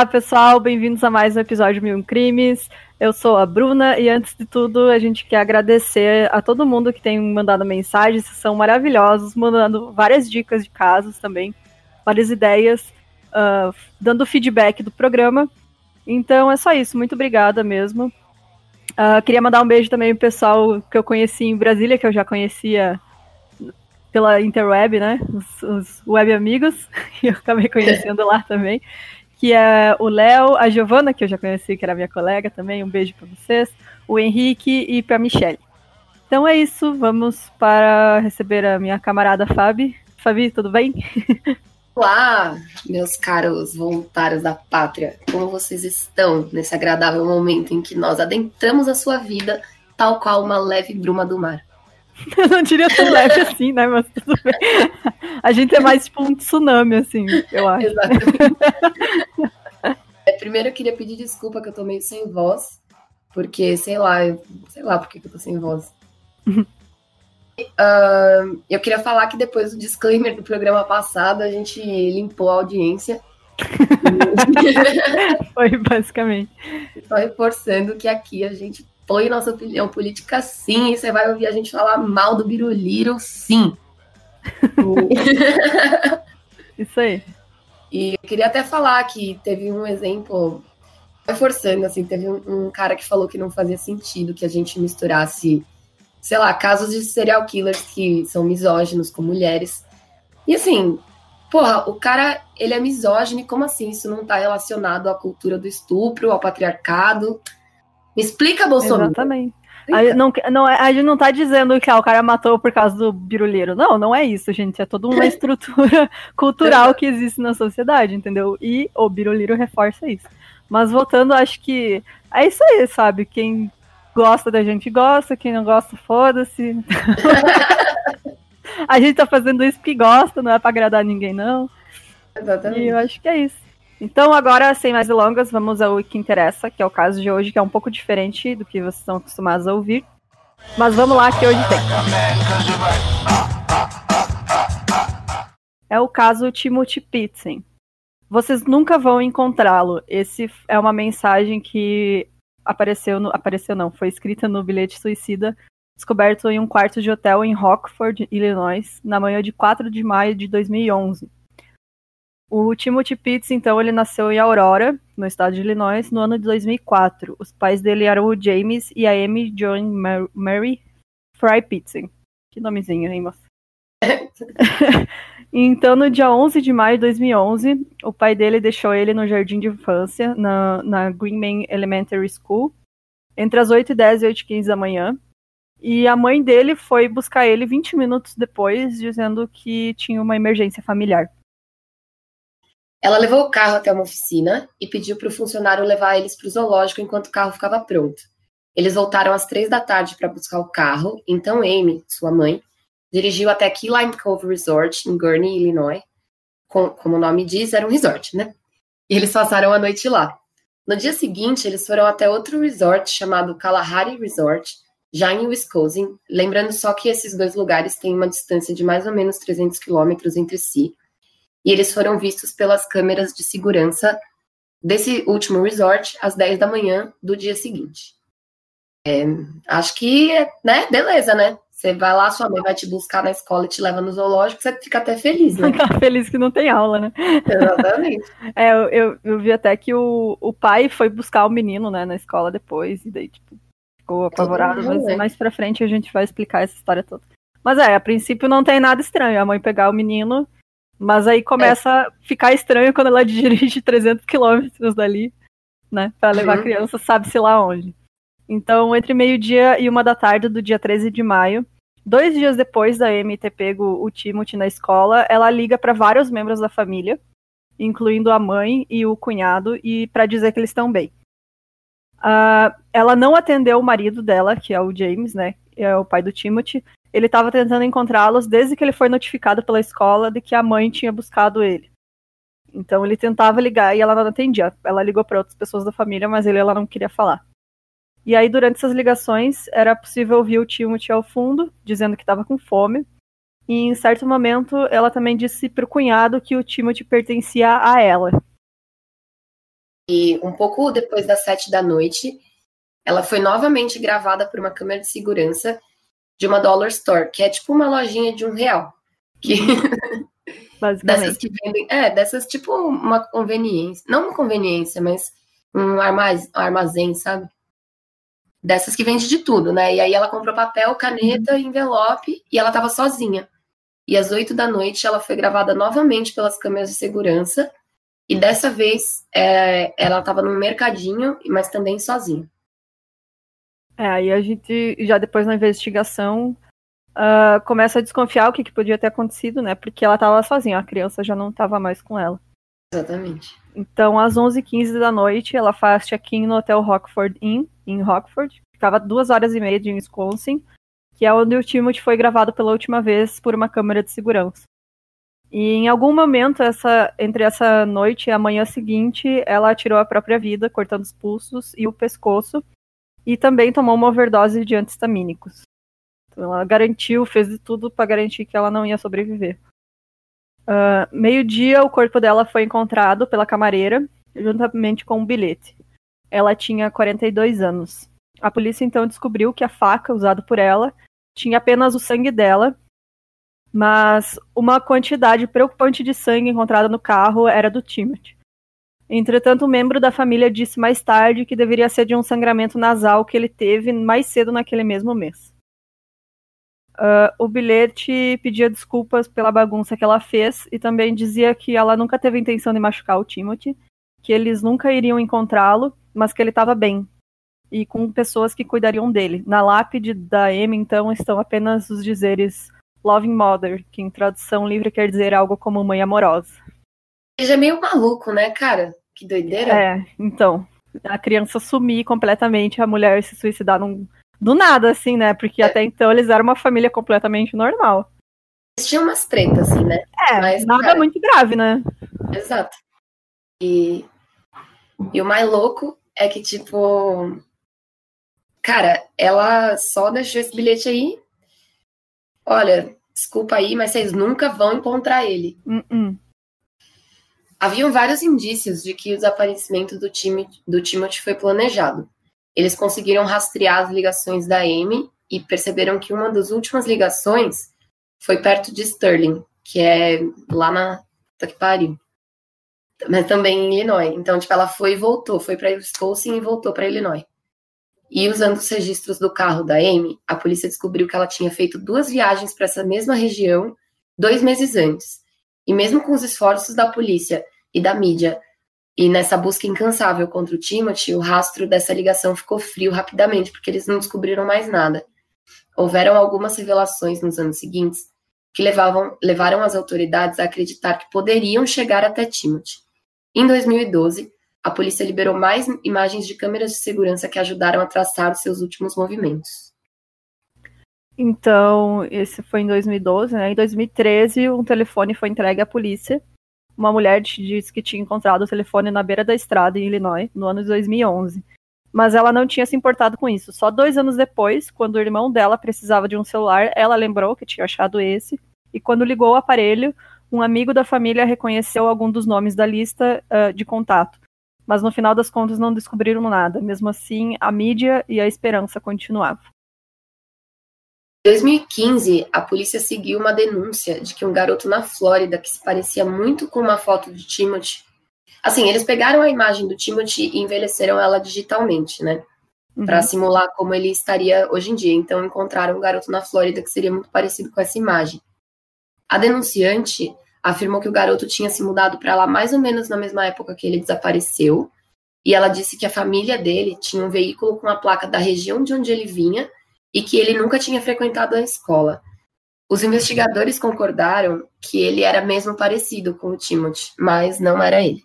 Olá, pessoal, bem-vindos a mais um episódio Mil Crimes. Eu sou a Bruna e antes de tudo a gente quer agradecer a todo mundo que tem mandado mensagens, são maravilhosos, mandando várias dicas de casos também, várias ideias, uh, dando feedback do programa. Então é só isso, muito obrigada mesmo. Uh, queria mandar um beijo também pro pessoal que eu conheci em Brasília, que eu já conhecia pela interweb, né? Os, os web amigos, e eu acabei conhecendo lá também que é o Léo, a Giovana, que eu já conheci, que era minha colega também, um beijo para vocês, o Henrique e para Michelle. Então é isso, vamos para receber a minha camarada Fabi. Fabi, tudo bem? Olá, meus caros voluntários da pátria. Como vocês estão nesse agradável momento em que nós adentramos a sua vida, tal qual uma leve bruma do mar? Eu não diria tão leve assim, né? Mas tudo bem. A gente é mais tipo um tsunami, assim, eu acho. Exatamente. É, primeiro eu queria pedir desculpa que eu tô meio sem voz, porque, sei lá, eu, sei lá por que eu tô sem voz. uh, eu queria falar que depois do disclaimer do programa passado, a gente limpou a audiência. Foi, basicamente. Só reforçando que aqui a gente põe nossa opinião política sim, e você vai ouvir a gente falar mal do Biruliro sim. Isso aí. E eu queria até falar que teve um exemplo, reforçando, assim, teve um, um, cara que falou que não fazia sentido que a gente misturasse, sei lá, casos de serial killers que são misóginos com mulheres. E assim, porra, o cara, ele é misógino, e como assim isso não tá relacionado à cultura do estupro, ao patriarcado? Me explica, Bolsonaro. Exatamente. A gente, não, não, a gente não tá dizendo que ah, o cara matou por causa do biruleiro. Não, não é isso, gente. É toda uma estrutura cultural que existe na sociedade, entendeu? E o biruleiro reforça isso. Mas voltando, acho que é isso aí, sabe? Quem gosta da gente gosta, quem não gosta, foda-se. a gente tá fazendo isso porque gosta, não é pra agradar ninguém, não. Exatamente. E eu acho que é isso. Então, agora, sem mais delongas, vamos ao que interessa, que é o caso de hoje, que é um pouco diferente do que vocês estão acostumados a ouvir. Mas vamos lá, que hoje tem. É o caso Timothy Pitzen. Vocês nunca vão encontrá-lo. Esse é uma mensagem que apareceu, no, apareceu não, foi escrita no bilhete suicida, descoberto em um quarto de hotel em Rockford, Illinois, na manhã de 4 de maio de 2011. O Timothy Pitts, então, ele nasceu em Aurora, no estado de Illinois, no ano de 2004. Os pais dele eram o James e a Amy John Mary Fry Pitts. Que nomezinho, hein, moça? então, no dia 11 de maio de 2011, o pai dele deixou ele no jardim de infância, na, na Greenman Elementary School, entre as 8 e 10 e 8 e 15 da manhã. E a mãe dele foi buscar ele 20 minutos depois, dizendo que tinha uma emergência familiar. Ela levou o carro até uma oficina e pediu para o funcionário levar eles para o zoológico enquanto o carro ficava pronto. Eles voltaram às três da tarde para buscar o carro, então Amy, sua mãe, dirigiu até Key Lime Cove Resort, em Gurnee, Illinois. Com, como o nome diz, era um resort, né? E eles passaram a noite lá. No dia seguinte, eles foram até outro resort chamado Kalahari Resort, já em Wisconsin, lembrando só que esses dois lugares têm uma distância de mais ou menos 300 quilômetros entre si, e eles foram vistos pelas câmeras de segurança desse último resort às 10 da manhã do dia seguinte. É, acho que, né, beleza, né? Você vai lá, sua mãe vai te buscar na escola e te leva no zoológico, você fica até feliz, né? Fica feliz que não tem aula, né? Exatamente. é, eu, eu, eu, vi até que o, o pai foi buscar o menino, né, na escola depois, e daí, tipo, ficou apavorado, mas né? mais pra frente a gente vai explicar essa história toda. Mas é, a princípio não tem nada estranho, a mãe pegar o menino mas aí começa é. a ficar estranho quando ela dirige 300 quilômetros dali, né? Pra levar uhum. a criança, sabe-se lá onde. Então, entre meio-dia e uma da tarde do dia 13 de maio, dois dias depois da Amy ter pego o Timothy na escola, ela liga para vários membros da família, incluindo a mãe e o cunhado, e para dizer que eles estão bem. Uh, ela não atendeu o marido dela, que é o James, né? É o pai do Timothy, ele estava tentando encontrá-los desde que ele foi notificado pela escola de que a mãe tinha buscado ele. Então ele tentava ligar e ela não atendia. Ela ligou para outras pessoas da família, mas ele ela não queria falar. E aí durante essas ligações era possível ouvir o Timothy ao fundo dizendo que estava com fome. E em certo momento ela também disse para o cunhado que o Timothy pertencia a ela. E um pouco depois das sete da noite, ela foi novamente gravada por uma câmera de segurança de uma Dollar Store, que é tipo uma lojinha de um real. Que... dessas que vendem. É, dessas tipo uma conveniência. Não uma conveniência, mas um armazém, armazém sabe? Dessas que vende de tudo, né? E aí ela comprou papel, caneta, uhum. envelope e ela tava sozinha. E às oito da noite ela foi gravada novamente pelas câmeras de segurança. E dessa vez é, ela estava num mercadinho, mas também sozinha. É, aí a gente já depois na investigação uh, começa a desconfiar o que, que, podia ter acontecido, né? Porque ela estava sozinha, a criança já não estava mais com ela. Exatamente. Então, às 11h15 da noite, ela faz check-in no hotel Rockford Inn, em Rockford. Ficava duas horas e meia de Wisconsin, que é onde o Timothy foi gravado pela última vez por uma câmera de segurança. E em algum momento, essa, entre essa noite e a manhã seguinte, ela tirou a própria vida, cortando os pulsos e o pescoço, e também tomou uma overdose de antistamínicos. Então ela garantiu, fez de tudo para garantir que ela não ia sobreviver. Uh, Meio-dia, o corpo dela foi encontrado pela camareira, juntamente com um bilhete. Ela tinha 42 anos. A polícia então descobriu que a faca usada por ela tinha apenas o sangue dela, mas uma quantidade preocupante de sangue encontrada no carro era do Timothy. Entretanto, um membro da família disse mais tarde que deveria ser de um sangramento nasal que ele teve mais cedo naquele mesmo mês. Uh, o bilhete pedia desculpas pela bagunça que ela fez e também dizia que ela nunca teve intenção de machucar o Timothy, que eles nunca iriam encontrá-lo, mas que ele estava bem e com pessoas que cuidariam dele. Na lápide da Amy, então, estão apenas os dizeres Loving Mother, que em tradução livre quer dizer algo como mãe amorosa. Ele é meio maluco, né, cara? Que doideira. É, então. A criança sumir completamente, a mulher se suicidar num, do nada, assim, né? Porque é. até então eles eram uma família completamente normal. Eles tinham umas tretas, assim, né? É, Mas, nada cara, muito grave, né? Exato. E, e o mais louco é que, tipo. Cara, ela só deixou esse bilhete aí. Olha, desculpa aí, mas vocês nunca vão encontrar ele. Uh -uh. Haviam vários indícios de que o desaparecimento do, time, do Timothy foi planejado. Eles conseguiram rastrear as ligações da Amy e perceberam que uma das últimas ligações foi perto de Sterling, que é lá na puta que pariu. Mas também em Illinois. Então, tipo, ela foi e voltou, foi para Wisconsin e voltou para Illinois. E usando os registros do carro da Amy, a polícia descobriu que ela tinha feito duas viagens para essa mesma região dois meses antes. E mesmo com os esforços da polícia e da mídia, e nessa busca incansável contra o Timothy, o rastro dessa ligação ficou frio rapidamente, porque eles não descobriram mais nada. Houveram algumas revelações nos anos seguintes que levavam, levaram as autoridades a acreditar que poderiam chegar até Timothy. Em 2012, a polícia liberou mais imagens de câmeras de segurança que ajudaram a traçar os seus últimos movimentos. Então, esse foi em 2012, né? Em 2013, um telefone foi entregue à polícia. Uma mulher disse que tinha encontrado o telefone na beira da estrada em Illinois, no ano de 2011. Mas ela não tinha se importado com isso. Só dois anos depois, quando o irmão dela precisava de um celular, ela lembrou que tinha achado esse. E quando ligou o aparelho, um amigo da família reconheceu algum dos nomes da lista uh, de contato. Mas no final das contas não descobriram nada. Mesmo assim, a mídia e a esperança continuavam. Em 2015, a polícia seguiu uma denúncia de que um garoto na Flórida que se parecia muito com uma foto de Timothy. Assim, eles pegaram a imagem do Timothy e envelheceram ela digitalmente, né? Uhum. Para simular como ele estaria hoje em dia. Então, encontraram um garoto na Flórida que seria muito parecido com essa imagem. A denunciante afirmou que o garoto tinha se mudado para lá mais ou menos na mesma época que ele desapareceu. E ela disse que a família dele tinha um veículo com a placa da região de onde ele vinha e que ele nunca tinha frequentado a escola. Os investigadores concordaram que ele era mesmo parecido com o Timothy, mas não era ele.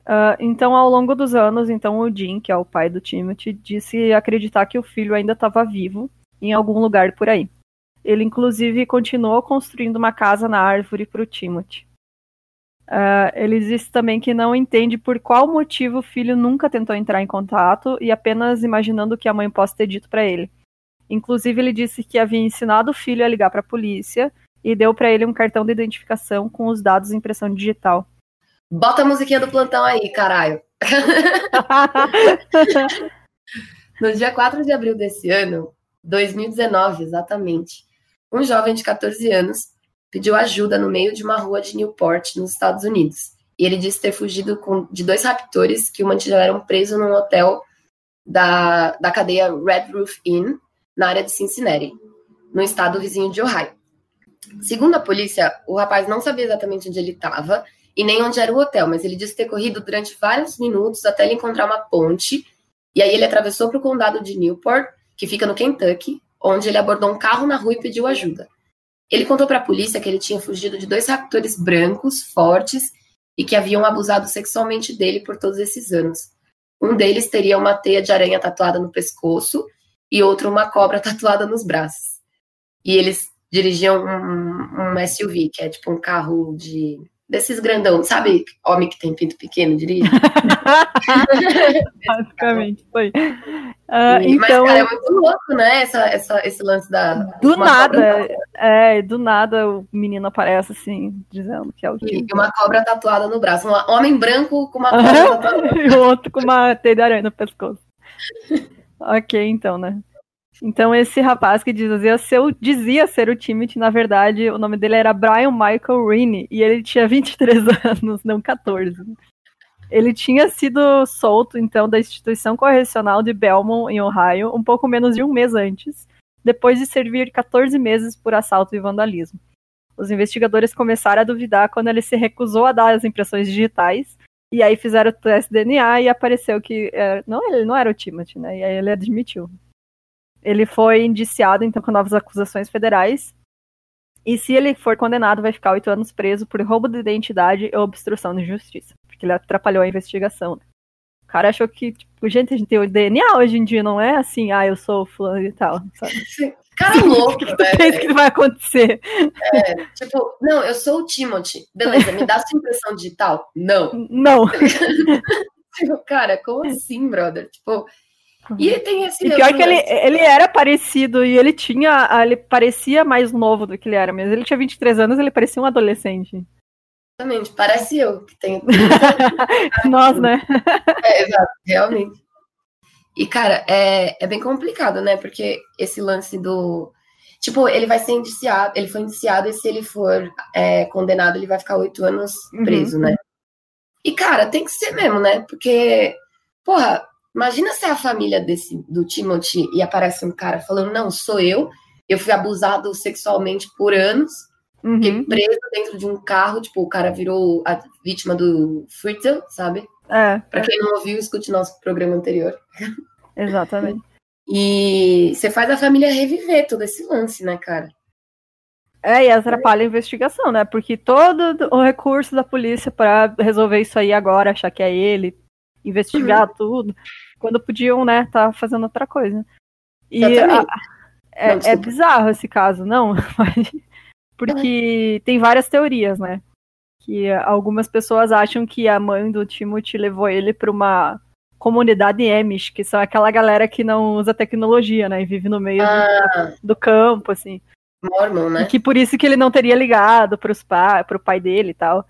Uh, então, ao longo dos anos, então o Jim, que é o pai do Timothy, disse acreditar que o filho ainda estava vivo em algum lugar por aí. Ele, inclusive, continuou construindo uma casa na árvore para o Timothy. Uh, ele disse também que não entende por qual motivo o filho nunca tentou entrar em contato e apenas imaginando o que a mãe possa ter dito para ele. Inclusive, ele disse que havia ensinado o filho a ligar para a polícia e deu para ele um cartão de identificação com os dados de impressão digital. Bota a musiquinha do plantão aí, caralho. no dia 4 de abril desse ano, 2019 exatamente, um jovem de 14 anos pediu ajuda no meio de uma rua de Newport, nos Estados Unidos. E ele disse ter fugido com, de dois raptores que o mantiveram preso num hotel da, da cadeia Red Roof Inn, na área de Cincinnati, no estado vizinho de Ohio. Segundo a polícia, o rapaz não sabia exatamente onde ele estava e nem onde era o hotel, mas ele disse ter corrido durante vários minutos até ele encontrar uma ponte. E aí ele atravessou para o condado de Newport, que fica no Kentucky, onde ele abordou um carro na rua e pediu ajuda. Ele contou para a polícia que ele tinha fugido de dois raptores brancos, fortes, e que haviam abusado sexualmente dele por todos esses anos. Um deles teria uma teia de aranha tatuada no pescoço e outro uma cobra tatuada nos braços. E eles dirigiam um, um SUV, que é tipo um carro de desses grandão, sabe? Homem que tem pinto pequeno, diria. Basicamente, foi. Uh, e, então, mas, cara, é muito louco, né? Essa, essa, esse lance da. Do nada, é, do nada o menino aparece assim, dizendo que é o. E uma cobra tatuada no braço. Um homem branco com uma cobra tatuada. e outro com uma teia de aranha no pescoço. Ok, então, né? Então, esse rapaz que dizia ser, dizia ser o Timothy, na verdade, o nome dele era Brian Michael Rini, e ele tinha 23 anos, não 14. Ele tinha sido solto, então, da instituição correcional de Belmont, em Ohio, um pouco menos de um mês antes, depois de servir 14 meses por assalto e vandalismo. Os investigadores começaram a duvidar quando ele se recusou a dar as impressões digitais, e aí fizeram o teste DNA e apareceu que. É, não, ele não era o Timothy, né? E aí ele admitiu. Ele foi indiciado, então, com novas acusações federais. E se ele for condenado, vai ficar oito anos preso por roubo de identidade e obstrução de justiça. Porque ele atrapalhou a investigação. O cara achou que, tipo, gente, a gente tem o DNA hoje em dia, não é assim, ah, eu sou fulano e tal. Sabe? Cara louco, que velho. pensa que vai acontecer? É, tipo, não, eu sou o Timothy. Beleza, me dá sua impressão digital? Não. Não. tipo, cara, como assim, brother? Tipo, e tem esse. E pior que ele, ele era parecido e ele tinha. Ele parecia mais novo do que ele era mesmo. Ele tinha 23 anos, ele parecia um adolescente. Exatamente, parece eu que tenho. Nós, né? É, exato, realmente. E, cara, é, é bem complicado, né? Porque esse lance do. Tipo, ele vai ser indiciado, ele foi indiciado e se ele for é, condenado, ele vai ficar oito anos uhum. preso, uhum. né? E, cara, tem que ser mesmo, né? Porque, porra, Imagina se é a família desse do Timothy e aparece um cara falando: não, sou eu, eu fui abusado sexualmente por anos, uhum. fiquei preso dentro de um carro, tipo, o cara virou a vítima do Fritzl, sabe? É. Pra quem não ouviu, escute nosso programa anterior. Exatamente. E você faz a família reviver todo esse lance, né, cara? É, e atrapalha a investigação, né? Porque todo o recurso da polícia para resolver isso aí agora, achar que é ele, investigar uhum. tudo, quando podiam, né, tá fazendo outra coisa. E a, é, não, é, bizarro esse caso, não, porque tem várias teorias, né? Que algumas pessoas acham que a mãe do Timothy levou ele para uma comunidade Amish, que são aquela galera que não usa tecnologia, né? E vive no meio ah. do, do, campo, assim. Mormon, né? E que por isso que ele não teria ligado para pa o pai dele e tal.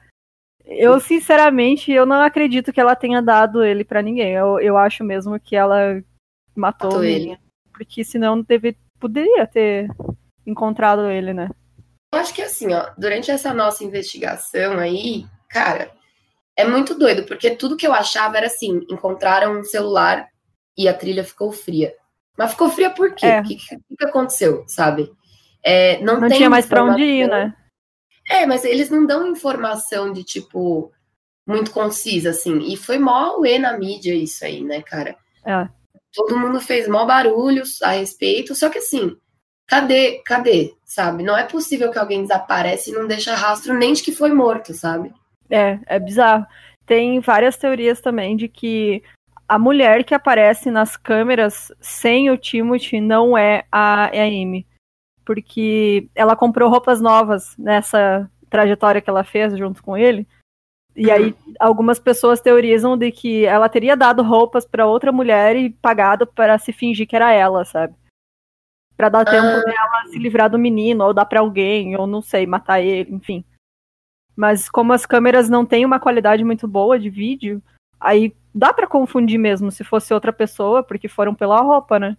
Eu, sinceramente, eu não acredito que ela tenha dado ele para ninguém. Eu, eu acho mesmo que ela matou, matou ele. Porque senão teve, poderia ter encontrado ele, né? Eu acho que assim, ó, durante essa nossa investigação aí, cara, é muito doido, porque tudo que eu achava era assim, encontraram um celular e a trilha ficou fria. Mas ficou fria por quê? O é. que, que, que, aconteceu, sabe? É, não, não tinha mais para onde ir, né? É, mas eles não dão informação de tipo muito concisa, assim. E foi mó e na mídia isso aí, né, cara? É. Todo mundo fez mó barulhos a respeito, só que assim, cadê, cadê, sabe? Não é possível que alguém desaparece e não deixa rastro nem de que foi morto, sabe? É, é bizarro. Tem várias teorias também de que a mulher que aparece nas câmeras sem o Timothy não é a, é Amy porque ela comprou roupas novas nessa trajetória que ela fez junto com ele. E aí algumas pessoas teorizam de que ela teria dado roupas para outra mulher e pagado para se fingir que era ela, sabe? Para dar tempo ah. dela se livrar do menino ou dar para alguém, ou não sei, matar ele, enfim. Mas como as câmeras não têm uma qualidade muito boa de vídeo, aí dá para confundir mesmo se fosse outra pessoa, porque foram pela roupa, né?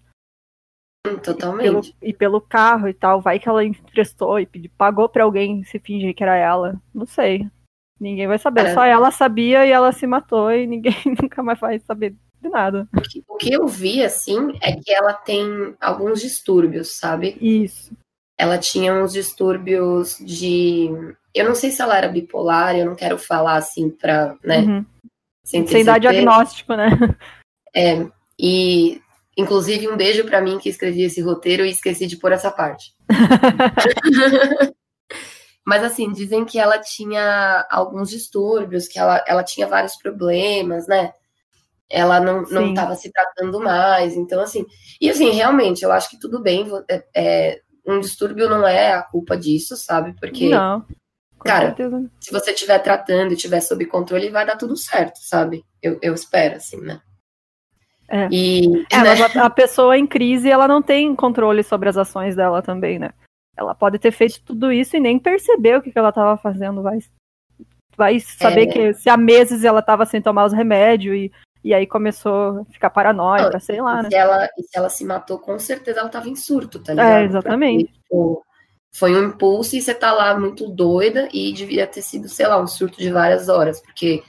Totalmente. E pelo, e pelo carro e tal. Vai que ela emprestou e pediu, pagou pra alguém se fingir que era ela. Não sei. Ninguém vai saber. É. Só ela sabia e ela se matou e ninguém nunca mais vai saber de nada. O que, o que eu vi, assim, é que ela tem alguns distúrbios, sabe? Isso. Ela tinha uns distúrbios de. Eu não sei se ela era bipolar, eu não quero falar assim pra. né? Uhum. Sem, Sem dar diagnóstico, né? É. E Inclusive, um beijo para mim que escrevi esse roteiro e esqueci de pôr essa parte. Mas assim, dizem que ela tinha alguns distúrbios, que ela, ela tinha vários problemas, né? Ela não, não estava se tratando mais. Então, assim, e assim, realmente, eu acho que tudo bem. É, é, um distúrbio não é a culpa disso, sabe? Porque. Não. Cara, se você estiver tratando e estiver sob controle, vai dar tudo certo, sabe? Eu, eu espero, assim, né? É. E, é, né? a, a pessoa em crise, ela não tem controle sobre as ações dela também, né? Ela pode ter feito tudo isso e nem perceber o que, que ela estava fazendo. Vai, vai saber é. que se há meses ela estava sem tomar os remédios e, e aí começou a ficar paranoica, não, sei lá, né? Se ela, se ela se matou, com certeza ela estava em surto, tá ligado? É, exatamente. Tipo, foi um impulso e você tá lá muito doida e devia ter sido, sei lá, um surto de várias horas. Porque,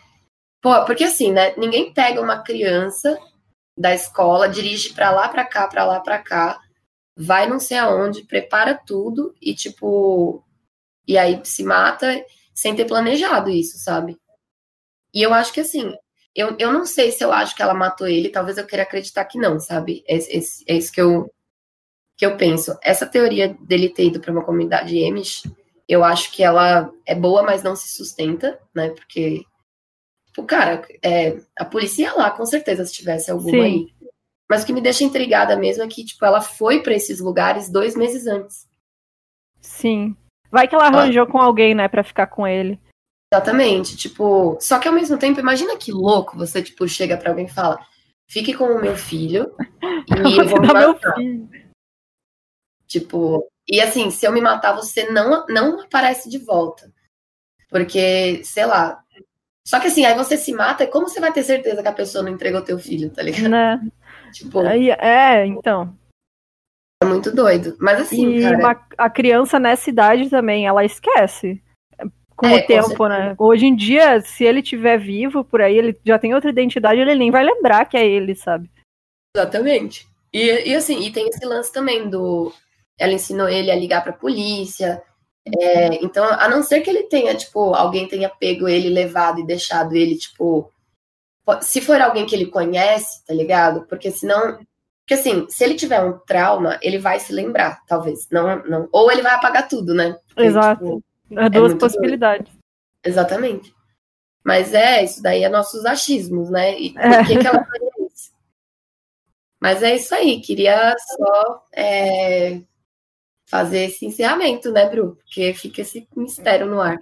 pô, porque assim, né? Ninguém pega uma criança da escola, dirige para lá, para cá, para lá, para cá, vai não sei aonde, prepara tudo e tipo e aí se mata sem ter planejado isso, sabe? E eu acho que assim, eu, eu não sei se eu acho que ela matou ele, talvez eu queira acreditar que não, sabe? É, é, é isso que eu que eu penso. Essa teoria dele ter ido para uma comunidade Amish, eu acho que ela é boa, mas não se sustenta, né? Porque Tipo, cara, é, a polícia ia lá, com certeza, se tivesse alguma Sim. aí. Mas o que me deixa intrigada mesmo é que, tipo, ela foi para esses lugares dois meses antes. Sim. Vai que ela arranjou ah. com alguém, né, para ficar com ele. Exatamente, tipo, só que ao mesmo tempo, imagina que louco você, tipo, chega para alguém e fala: "Fique com o meu filho e eu vou me matar". Tipo, e assim, se eu me matar, você não não aparece de volta. Porque, sei lá, só que assim, aí você se mata, como você vai ter certeza que a pessoa não entregou teu filho, tá ligado? Né? Tipo, aí, é, então. É muito doido. Mas assim, e cara... uma, a criança nessa idade também, ela esquece com é, o tempo, com né? Hoje em dia, se ele tiver vivo por aí, ele já tem outra identidade, ele nem vai lembrar que é ele, sabe? Exatamente. E, e assim, e tem esse lance também do. Ela ensinou ele a ligar pra polícia, é, então, a não ser que ele tenha, tipo, alguém tenha pego ele, levado e deixado ele, tipo. Se for alguém que ele conhece, tá ligado? Porque senão. Porque assim, se ele tiver um trauma, ele vai se lembrar, talvez. Não, não. Ou ele vai apagar tudo, né? Porque, Exato. Tipo, é duas é possibilidades. Doido. Exatamente. Mas é, isso daí é nossos achismos, né? E é. por que, que ela faria isso? Mas é isso aí, queria só é, fazer esse encerramento, né, Bru? Porque fica esse mistério no ar.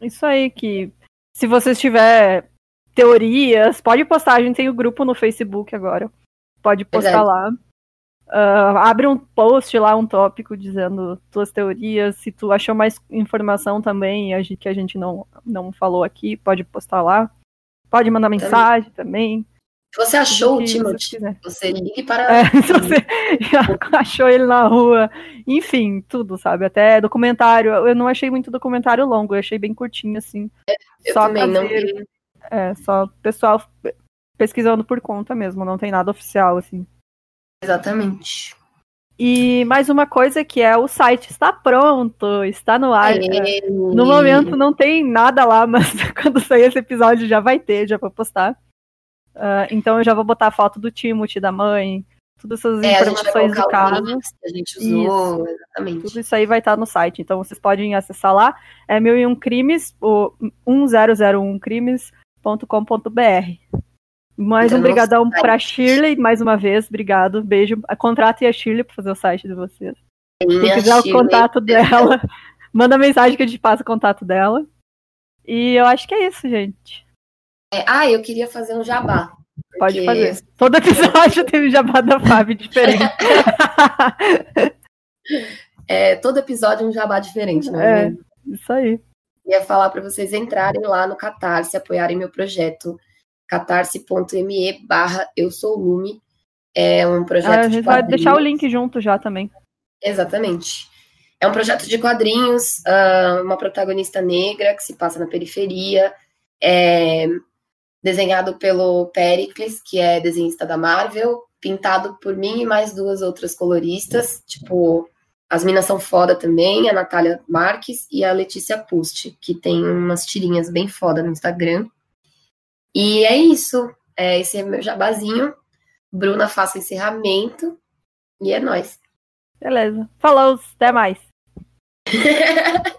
Isso aí, que se você tiver teorias, pode postar. A gente tem o um grupo no Facebook agora. Pode postar lá. Uh, abre um post lá, um tópico dizendo tuas teorias. Se tu achou mais informação também a gente, que a gente não, não falou aqui, pode postar lá. Pode mandar mensagem também. também. Se você achou o Timothy, você, você ligue para. É, se você achou ele na rua, enfim, tudo, sabe? Até documentário. Eu não achei muito documentário longo, eu achei bem curtinho, assim. É, eu só também caseiro. não. É, só pessoal pesquisando por conta mesmo, não tem nada oficial, assim. Exatamente. E mais uma coisa que é o site está pronto, está no ar. No momento não tem nada lá, mas quando sair esse episódio já vai ter, já vou postar. Uh, então eu já vou botar a foto do Timothy, da mãe, todas essas é, informações do caso. a gente usou, isso. exatamente. Tudo isso aí vai estar no site, então vocês podem acessar lá. É 1001 crimes, o 1001 crimes.com.br. Mais um brigadão para Shirley, mais uma vez, obrigado, beijo. Contrate a Shirley para fazer o site de vocês. Se quiser o contato dela, manda mensagem que a gente passa o contato dela. E eu acho que é isso, gente. É, ah, eu queria fazer um jabá. Pode fazer. Todo episódio teve jabá da Fábio diferente. é, todo episódio é um jabá diferente, né? É, isso aí. Ia falar para vocês entrarem lá no Catarse, apoiarem meu projeto. catarse.me barra eu sou Lume. É um projeto ah, a gente de vai deixar o link junto já também. Exatamente. É um projeto de quadrinhos, uh, uma protagonista negra que se passa na periferia, é desenhado pelo Pericles, que é desenhista da Marvel, pintado por mim e mais duas outras coloristas, tipo, as minas são foda também, a Natália Marques e a Letícia Pust, que tem umas tirinhas bem foda no Instagram. E é isso, é, esse é meu jabazinho. Bruna, faça o encerramento e é nóis. Beleza. Falou, até mais.